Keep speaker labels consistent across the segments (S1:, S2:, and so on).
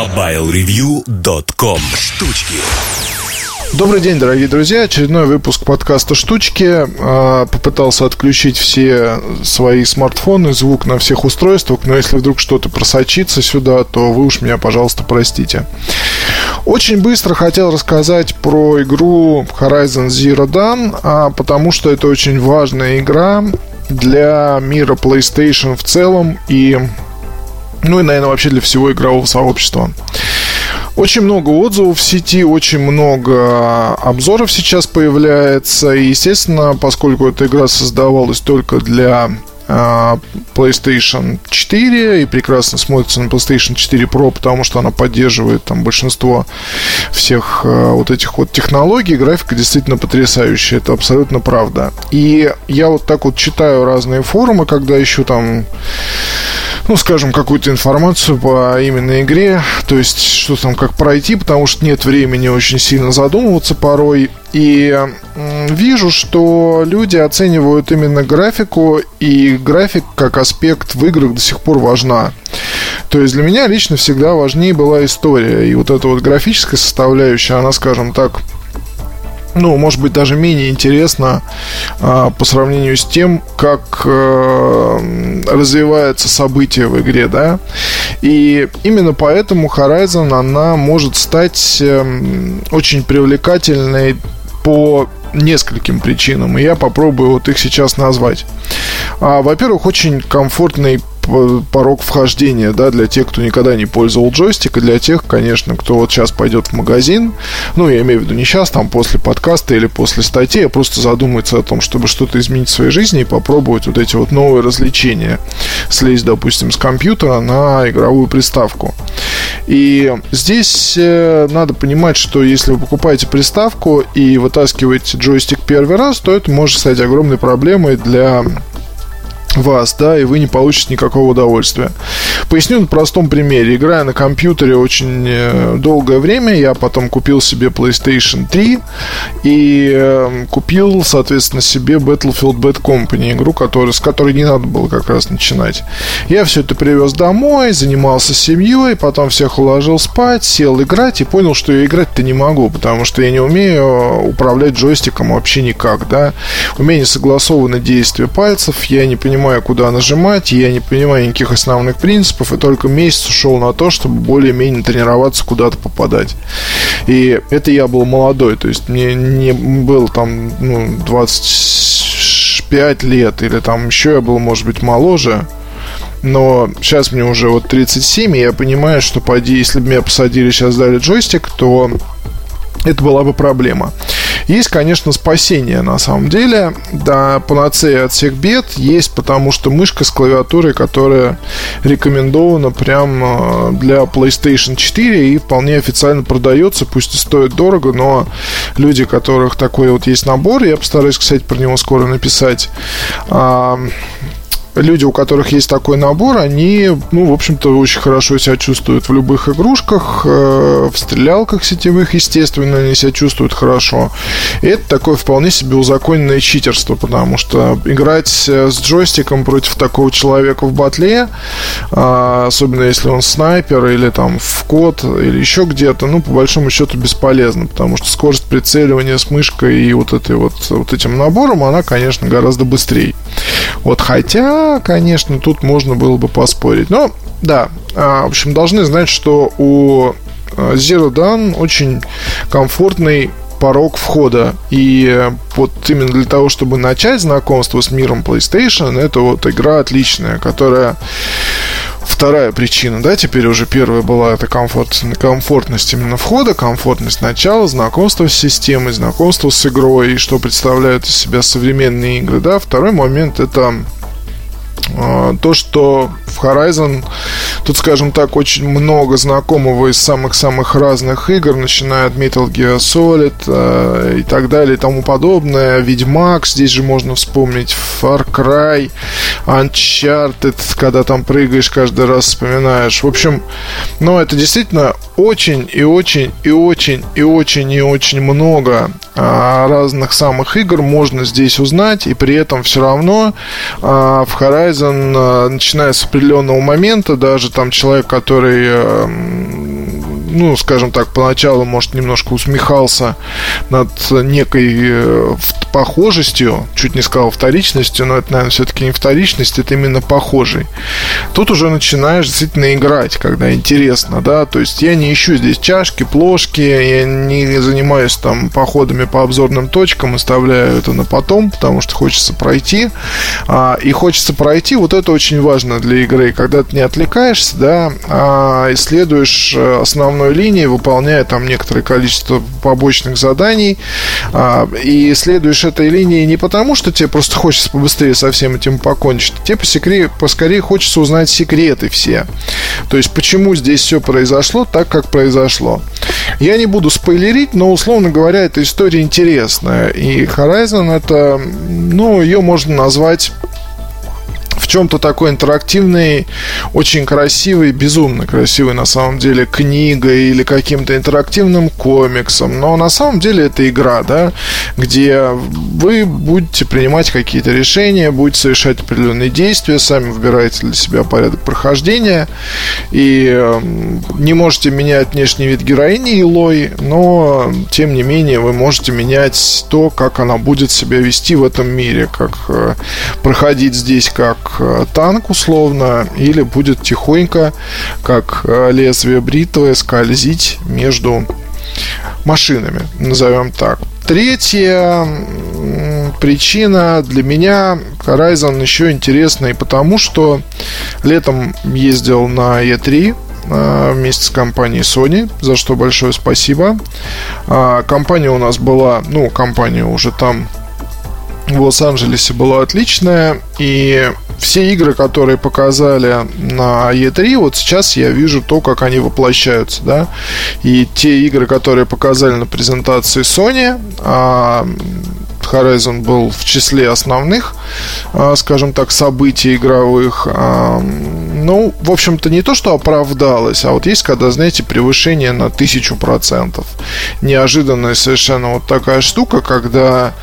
S1: MobileReview.com Штучки
S2: Добрый день, дорогие друзья. Очередной выпуск подкаста «Штучки». А, попытался отключить все свои смартфоны, звук на всех устройствах, но если вдруг что-то просочится сюда, то вы уж меня, пожалуйста, простите. Очень быстро хотел рассказать про игру Horizon Zero Dawn, а, потому что это очень важная игра для мира PlayStation в целом и, ну и, наверное, вообще для всего игрового сообщества. Очень много отзывов в сети, очень много обзоров сейчас появляется. И, естественно, поскольку эта игра создавалась только для а, PlayStation 4 и прекрасно смотрится на PlayStation 4 Pro, потому что она поддерживает там большинство всех э, вот этих вот технологий. Графика действительно потрясающая, это абсолютно правда. И я вот так вот читаю разные форумы, когда ищу там ну, скажем, какую-то информацию по именно игре, то есть, что там, как пройти, потому что нет времени очень сильно задумываться порой. И вижу, что люди оценивают именно графику, и график как аспект в играх до сих пор важна. То есть для меня лично всегда важнее была история. И вот эта вот графическая составляющая, она, скажем так, ну, может быть, даже менее интересно а, по сравнению с тем, как а, развивается событие в игре, да. И именно поэтому Horizon, она может стать а, очень привлекательной по нескольким причинам, и я попробую вот их сейчас назвать. А, во-первых, очень комфортный порог вхождения, да, для тех, кто никогда не пользовал джойстик, и для тех, конечно, кто вот сейчас пойдет в магазин, ну, я имею в виду не сейчас, там, после подкаста или после статьи, а просто задумается о том, чтобы что-то изменить в своей жизни и попробовать вот эти вот новые развлечения. Слезть, допустим, с компьютера на игровую приставку. И здесь э, надо понимать, что если вы покупаете приставку и вытаскиваете джойстик первый раз, то это может стать огромной проблемой для вас, да, и вы не получите никакого удовольствия. Поясню на простом примере. Играя на компьютере очень э, долгое время, я потом купил себе PlayStation 3 и э, купил, соответственно, себе Battlefield Bad Company, игру, которая, с которой не надо было как раз начинать. Я все это привез домой, занимался семьей, потом всех уложил спать, сел играть и понял, что я играть-то не могу, потому что я не умею управлять джойстиком вообще никак, да. У меня не согласованы действия пальцев, я не понимаю, понимаю, куда нажимать, я не понимаю никаких основных принципов, и только месяц ушел на то, чтобы более-менее тренироваться, куда-то попадать. И это я был молодой, то есть мне не был там ну, 25 лет, или там еще я был, может быть, моложе, но сейчас мне уже вот 37, и я понимаю, что пойди, если бы меня посадили, сейчас дали джойстик, то это была бы проблема. Есть, конечно, спасение на самом деле. Да, панацея от всех бед есть, потому что мышка с клавиатурой, которая рекомендована прям для PlayStation 4 и вполне официально продается, пусть и стоит дорого, но люди, которых такой вот есть набор, я постараюсь, кстати, про него скоро написать, люди, у которых есть такой набор, они, ну, в общем-то, очень хорошо себя чувствуют в любых игрушках, э, в стрелялках сетевых, естественно, они себя чувствуют хорошо. И это такое вполне себе узаконенное читерство, потому что играть э, с джойстиком против такого человека в батле, э, особенно если он снайпер или там в код или еще где-то, ну, по большому счету бесполезно, потому что скорость прицеливания с мышкой и вот, этой вот, вот этим набором, она, конечно, гораздо быстрее. Вот хотя, конечно, тут можно было бы поспорить. Но, да, а, в общем, должны знать, что у а, Zero Dawn очень комфортный порог входа. И вот именно для того, чтобы начать знакомство с миром PlayStation, это вот игра отличная, которая вторая причина, да, теперь уже первая была это комфорт, комфортность именно входа, комфортность начала, знакомство с системой, знакомство с игрой и что представляют из себя современные игры, да. Второй момент это то, что в Horizon тут, скажем так, очень много знакомого из самых-самых разных игр, начиная от Metal Gear Solid э, и так далее и тому подобное. Ведьмак, здесь же можно вспомнить Far Cry, Uncharted, когда там прыгаешь, каждый раз вспоминаешь. В общем, ну, это действительно очень и очень и очень и очень и очень много а, разных самых игр можно здесь узнать, и при этом все равно а, в Horizon, а, начиная с определенного момента, даже там человек, который ну, скажем так, поначалу, может, немножко усмехался над некой э, похожестью, чуть не сказал вторичностью, но это, наверное, все-таки не вторичность, это именно похожий. Тут уже начинаешь действительно играть, когда интересно, да, то есть я не ищу здесь чашки, плошки, я не занимаюсь там походами по обзорным точкам, оставляю это на потом, потому что хочется пройти, а, и хочется пройти, вот это очень важно для игры, когда ты не отвлекаешься, да, а исследуешь э, основной линии, выполняя там некоторое количество побочных заданий, а, и исследуешь этой линии не потому, что тебе просто хочется побыстрее со всем этим покончить, тебе поскорее, поскорее хочется узнать секреты все. То есть, почему здесь все произошло так, как произошло. Я не буду спойлерить, но, условно говоря, эта история интересная. И Horizon это, ну, ее можно назвать чем-то такой интерактивный, очень красивый, безумно красивый на самом деле книгой или каким-то интерактивным комиксом. Но на самом деле это игра, да, где вы будете принимать какие-то решения, будете совершать определенные действия, сами выбираете для себя порядок прохождения и эм, не можете менять внешний вид героини Илой, но тем не менее вы можете менять то, как она будет себя вести в этом мире, как э, проходить здесь как Э, танк условно, или будет тихонько, как э, лезвие бритвы, скользить между машинами, назовем так. Третья причина для меня Horizon еще интересный, потому что летом ездил на E3 э, вместе с компанией Sony, за что большое спасибо. А, компания у нас была, ну, компания уже там в Лос-Анджелесе была отличная, и все игры, которые показали на E3, вот сейчас я вижу то, как они воплощаются, да. И те игры, которые показали на презентации Sony, а Horizon был в числе основных, а, скажем так, событий игровых. А, ну, в общем-то, не то, что оправдалось, а вот есть, когда, знаете, превышение на тысячу процентов. Неожиданная совершенно вот такая штука, когда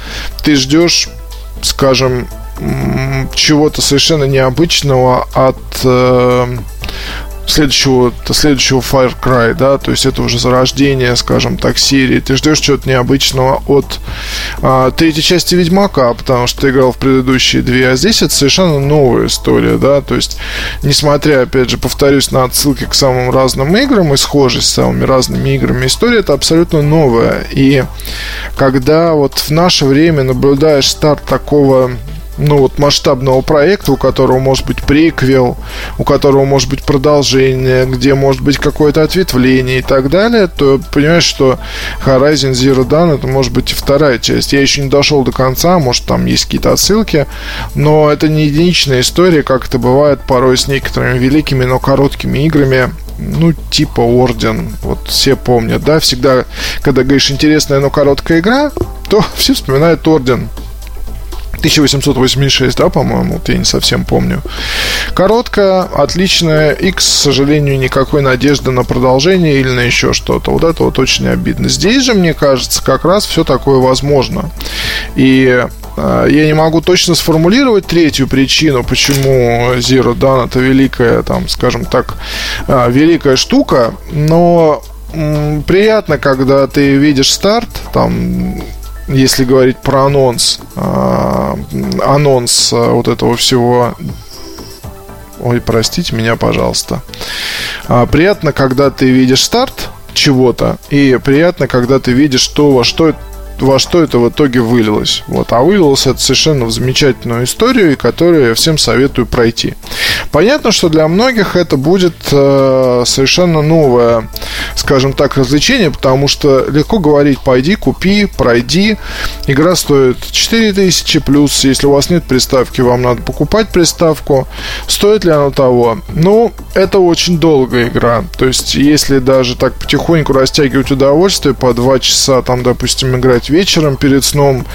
S2: ты ждешь, скажем, чего-то совершенно необычного от э, следующего, следующего Fire Cry, да, то есть это уже зарождение, скажем так, серии. Ты ждешь чего-то необычного от а, третьей части Ведьмака, потому что ты играл в предыдущие две, а здесь это совершенно новая история, да, то есть, несмотря, опять же, повторюсь, на отсылки к самым разным играм и схожесть с самыми разными играми, история это абсолютно новая. И когда вот в наше время наблюдаешь старт такого ну, вот масштабного проекта, у которого может быть приквел, у которого может быть продолжение, где может быть какое-то ответвление и так далее, то понимаешь, что Horizon Zero Dawn это может быть и вторая часть. Я еще не дошел до конца, может там есть какие-то отсылки, но это не единичная история, как это бывает порой с некоторыми великими, но короткими играми, ну, типа Орден, вот все помнят, да, всегда, когда говоришь интересная, но короткая игра, то все вспоминают Орден, 1886, да, по-моему, вот я не совсем помню. Короткая, отличная, и, к сожалению, никакой надежды на продолжение или на еще что-то. Вот это вот очень обидно. Здесь же, мне кажется, как раз все такое возможно. И э, я не могу точно сформулировать третью причину, почему Zero Dawn это великая, там, скажем так, э, великая штука, но приятно, когда ты видишь старт, там если говорить про анонс, э, анонс э, вот этого всего Ой, простите меня, пожалуйста. А, приятно, когда ты видишь старт чего-то, и приятно, когда ты видишь то, во что во что это в итоге вылилось. Вот. А вылилось это совершенно в замечательную историю, которую я всем советую пройти. Понятно, что для многих это будет э, совершенно новое, скажем так, развлечение, потому что легко говорить, пойди, купи, пройди. Игра стоит 4000 плюс, если у вас нет приставки, вам надо покупать приставку. Стоит ли она того? Ну, это очень долгая игра. То есть, если даже так потихоньку растягивать удовольствие, по 2 часа там, допустим, играть вечером перед сном,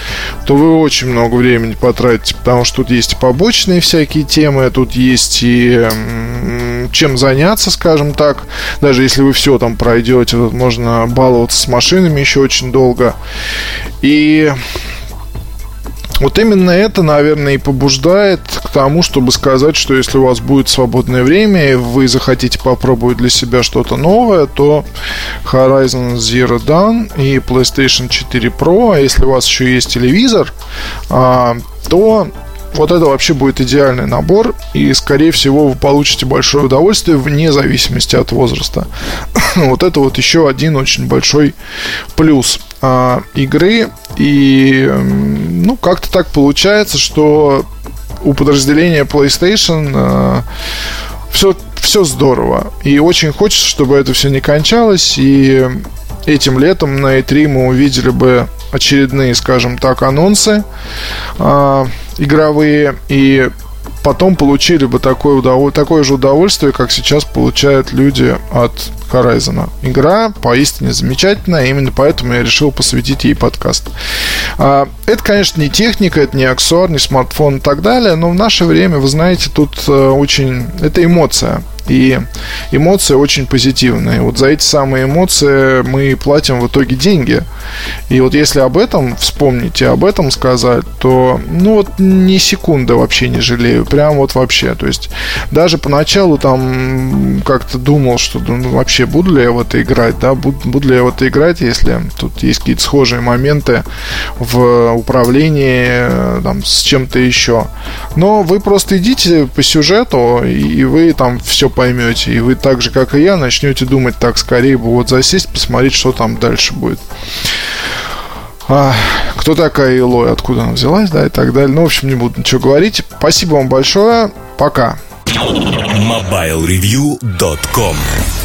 S2: то вы очень много времени потратите, потому что тут есть и побочные всякие темы, тут есть и чем заняться, скажем так. Даже если вы все там пройдете, можно баловаться с машинами еще очень долго. И Вот именно это, наверное, и побуждает к тому, чтобы сказать, что если у вас будет свободное время, и вы захотите попробовать для себя что-то новое, то Horizon Zero Dawn и PlayStation 4 Pro, а если у вас еще есть телевизор, а, то вот это вообще будет идеальный набор, и, скорее всего, вы получите большое удовольствие вне зависимости от возраста. вот это вот еще один очень большой плюс а, игры. И, ну, как-то так получается, что у подразделения PlayStation а, все, все здорово. И очень хочется, чтобы это все не кончалось. И этим летом на E3 мы увидели бы очередные, скажем так, анонсы э, игровые и потом получили бы такое, удов... такое же удовольствие, как сейчас получают люди от Horizon. Игра поистине замечательная, именно поэтому я решил посвятить ей подкаст. А, это, конечно, не техника, это не аксессуар, не смартфон и так далее, но в наше время, вы знаете, тут э, очень... Это эмоция. И эмоции очень позитивные. Вот за эти самые эмоции мы платим в итоге деньги. И вот если об этом вспомнить и об этом сказать, то, ну вот ни секунды вообще не жалею. Прям вот вообще. То есть даже поначалу там как-то думал, что ну, вообще буду ли я в это играть, да, буду, буду ли я в это играть, если тут есть какие-то схожие моменты в управлении там, с чем-то еще. Но вы просто идите по сюжету, и вы там все поймете. И вы так же, как и я, начнете думать так, скорее бы вот засесть, посмотреть, что там дальше будет. А, кто такая Илой, откуда она взялась, да, и так далее. Ну, в общем, не буду ничего говорить. Спасибо вам большое. Пока.
S1: MobileReview.com